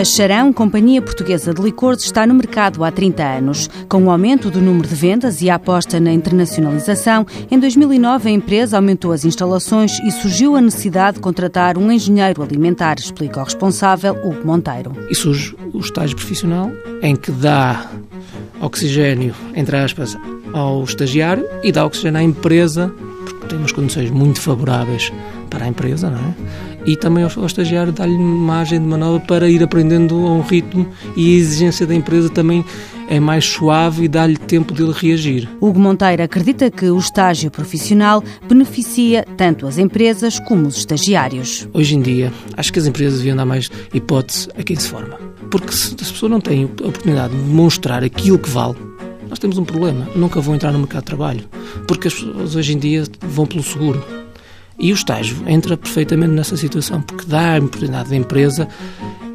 A Charão, companhia portuguesa de licores, está no mercado há 30 anos. Com o aumento do número de vendas e a aposta na internacionalização, em 2009 a empresa aumentou as instalações e surgiu a necessidade de contratar um engenheiro alimentar, explica o responsável, Hugo Monteiro. E surge o estágio profissional, em que dá oxigênio, entre aspas, ao estagiário e dá oxigênio à empresa, porque tem umas condições muito favoráveis para a empresa, não é? E também ao, ao estagiário dá-lhe margem de manobra para ir aprendendo a um ritmo e a exigência da empresa também é mais suave e dá-lhe tempo de ele reagir. Hugo Monteiro acredita que o estágio profissional beneficia tanto as empresas como os estagiários. Hoje em dia, acho que as empresas deviam dar mais hipótese a quem se forma. Porque se a pessoa não tem a oportunidade de demonstrar aquilo que vale, nós temos um problema. Nunca vão entrar no mercado de trabalho. Porque as pessoas hoje em dia vão pelo seguro. E o estágio entra perfeitamente nessa situação, porque dá a oportunidade da empresa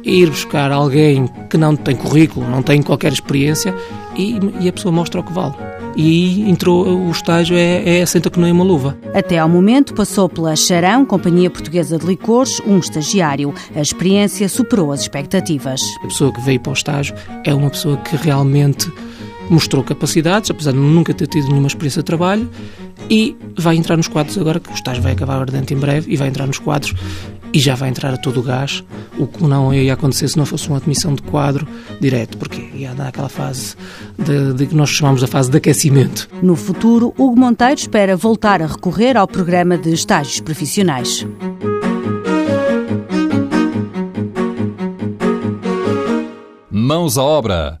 ir buscar alguém que não tem currículo, não tem qualquer experiência e, e a pessoa mostra o que vale. E entrou o estágio, é, é senta que não é uma luva. Até ao momento passou pela Charão, Companhia Portuguesa de Licores, um estagiário. A experiência superou as expectativas. A pessoa que veio para o estágio é uma pessoa que realmente mostrou capacidades, apesar de nunca ter tido nenhuma experiência de trabalho, e vai entrar nos quadros agora, que o estágio vai acabar ardente em breve, e vai entrar nos quadros e já vai entrar a todo o gás, o que não ia acontecer se não fosse uma admissão de quadro direto, porque ia dar aquela fase de, de que nós chamamos a fase de aquecimento. No futuro, Hugo Monteiro espera voltar a recorrer ao programa de estágios profissionais. Mãos à obra